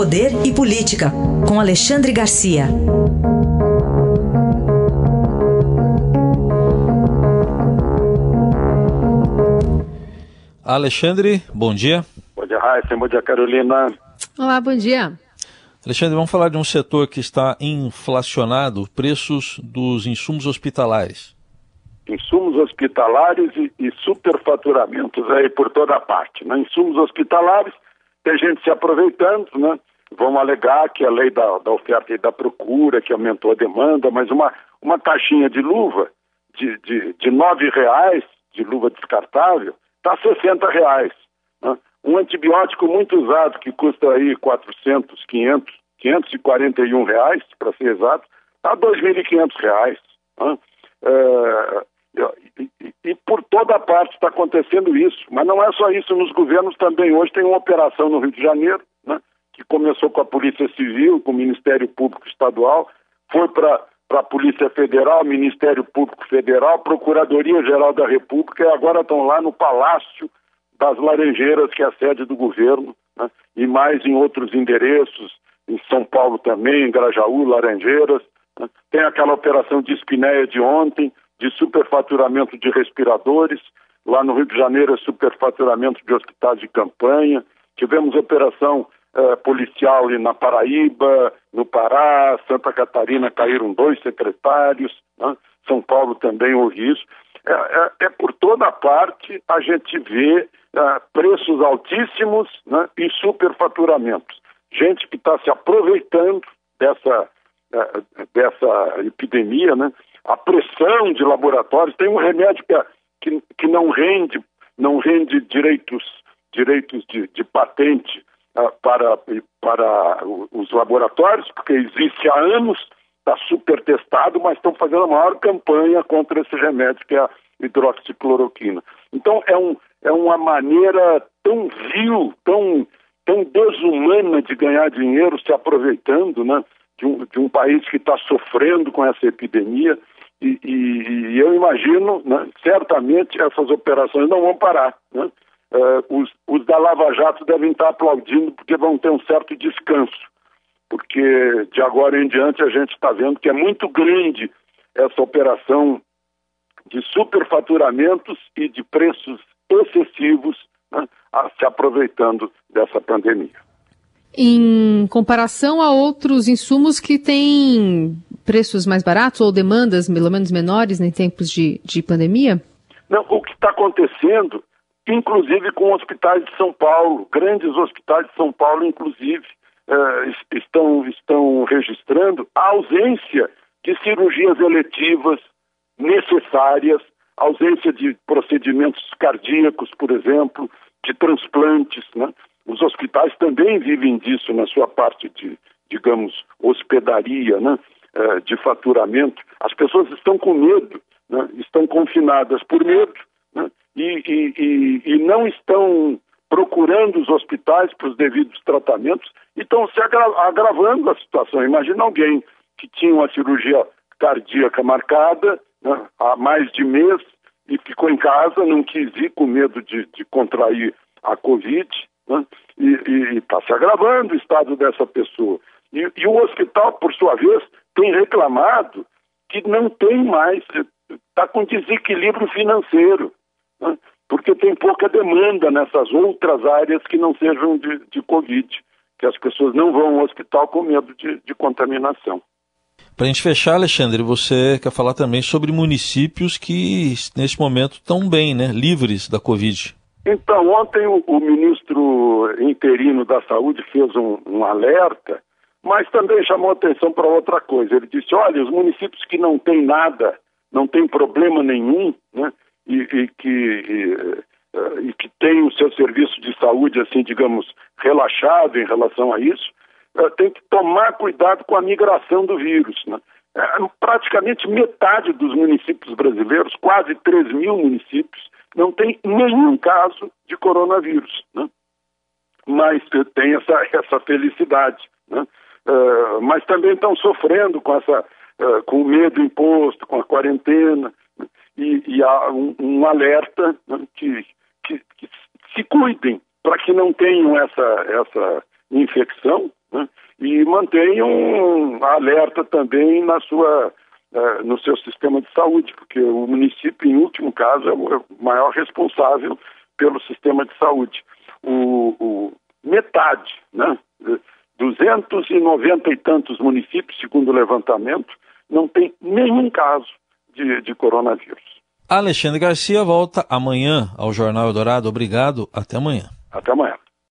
Poder e Política, com Alexandre Garcia. Alexandre, bom dia. Bom dia, Raíssa. Bom dia, Carolina. Olá, bom dia. Alexandre, vamos falar de um setor que está inflacionado, preços dos insumos hospitalares. Insumos hospitalares e, e superfaturamentos aí por toda parte. Né? Insumos hospitalares, tem gente se aproveitando, né? Vão alegar que a lei da, da oferta e da procura, que aumentou a demanda, mas uma, uma caixinha de luva de, de, de nove reais, de luva descartável, está 60 reais. Né? Um antibiótico muito usado, que custa aí 400, 500, 541 reais, para ser exato, está 2.500 reais. Né? É, e, e, por toda parte está acontecendo isso. Mas não é só isso, nos governos também. Hoje tem uma operação no Rio de Janeiro, que começou com a Polícia Civil, com o Ministério Público Estadual, foi para a Polícia Federal, Ministério Público Federal, Procuradoria-Geral da República, e agora estão lá no Palácio das Laranjeiras, que é a sede do governo, né, e mais em outros endereços, em São Paulo também, em Grajaú, Laranjeiras. Né. Tem aquela operação de espinéia de ontem, de superfaturamento de respiradores. Lá no Rio de Janeiro é superfaturamento de hospitais de campanha. Tivemos operação eh, policial ali na Paraíba, no Pará, Santa Catarina caíram dois secretários, né? São Paulo também houve isso. É, é, é, por toda parte a gente vê eh, preços altíssimos né? e superfaturamentos. Gente que está se aproveitando dessa, eh, dessa epidemia, né? a pressão de laboratórios. Tem um remédio que, que, que não rende, não rende direitos, direitos de, de patente para, para os laboratórios, porque existe há anos, está super testado, mas estão fazendo a maior campanha contra esse remédio, que é a hidroxicloroquina. Então, é, um, é uma maneira tão vil, tão, tão desumana de ganhar dinheiro se aproveitando, né? de um, de um país que está sofrendo com essa epidemia. E, e, e eu imagino, né, certamente, essas operações não vão parar. Né? Uh, os, os, da Lava Jato devem estar aplaudindo porque vão ter um certo descanso. Porque de agora em diante a gente está vendo que é muito grande essa operação de superfaturamentos e de preços excessivos né, se aproveitando dessa pandemia em comparação a outros insumos que têm preços mais baratos ou demandas pelo menos menores em tempos de, de pandemia? Não, o que está acontecendo, inclusive com hospitais de São Paulo, grandes hospitais de São Paulo, inclusive, eh, estão, estão registrando a ausência de cirurgias eletivas necessárias, ausência de procedimentos cardíacos, por exemplo, de transplantes, né? Os hospitais também vivem disso na sua parte de, digamos, hospedaria, né? É, de faturamento. As pessoas estão com medo, né? estão confinadas por medo né? E, e, e, não estão procurando os hospitais para os devidos tratamentos e estão se agra agravando a situação. Imagina alguém que tinha uma cirurgia cardíaca marcada né, há mais de mês e ficou em casa, não quis ir com medo de, de contrair a Covid né? E está se agravando o estado dessa pessoa. E, e, o hospital, por sua vez, tem reclamado que não tem mais, está com desequilíbrio financeiro, né? porque tem pouca demanda nessas outras áreas que não sejam de, de Covid, que as pessoas não vão ao hospital com medo de, de contaminação. Para a gente fechar, Alexandre, você quer falar também sobre municípios que nesse momento estão bem, né, livres da Covid. Então, ontem o, o ministro interino da Saúde fez um, um alerta, mas também chamou atenção para outra coisa. Ele disse: olha, os municípios que não têm nada, não têm problema nenhum, né, e, e que. E, Uh, e que tem o seu serviço de saúde, assim, digamos, relaxado em relação a isso, uh, tem que tomar cuidado com a migração do vírus. Né? Uh, praticamente metade dos municípios brasileiros, quase 3 mil municípios, não tem nenhum caso de coronavírus, né? mas tem essa, essa felicidade. Né? Uh, mas também estão sofrendo com essa uh, com o medo imposto, com a quarentena? E, e, há um, um alerta né? que, que, que, se cuidem para que não tenham essa, essa infecção né? e mantenha um alerta também na sua, uh, no seu sistema de saúde, porque o município, em último caso, é o maior responsável pelo sistema de saúde. O, o metade, né? 290 e tantos municípios, segundo o levantamento, não tem nenhum caso de, de coronavírus. Alexandre Garcia volta amanhã ao Jornal Eldorado. Obrigado. Até amanhã. Até amanhã.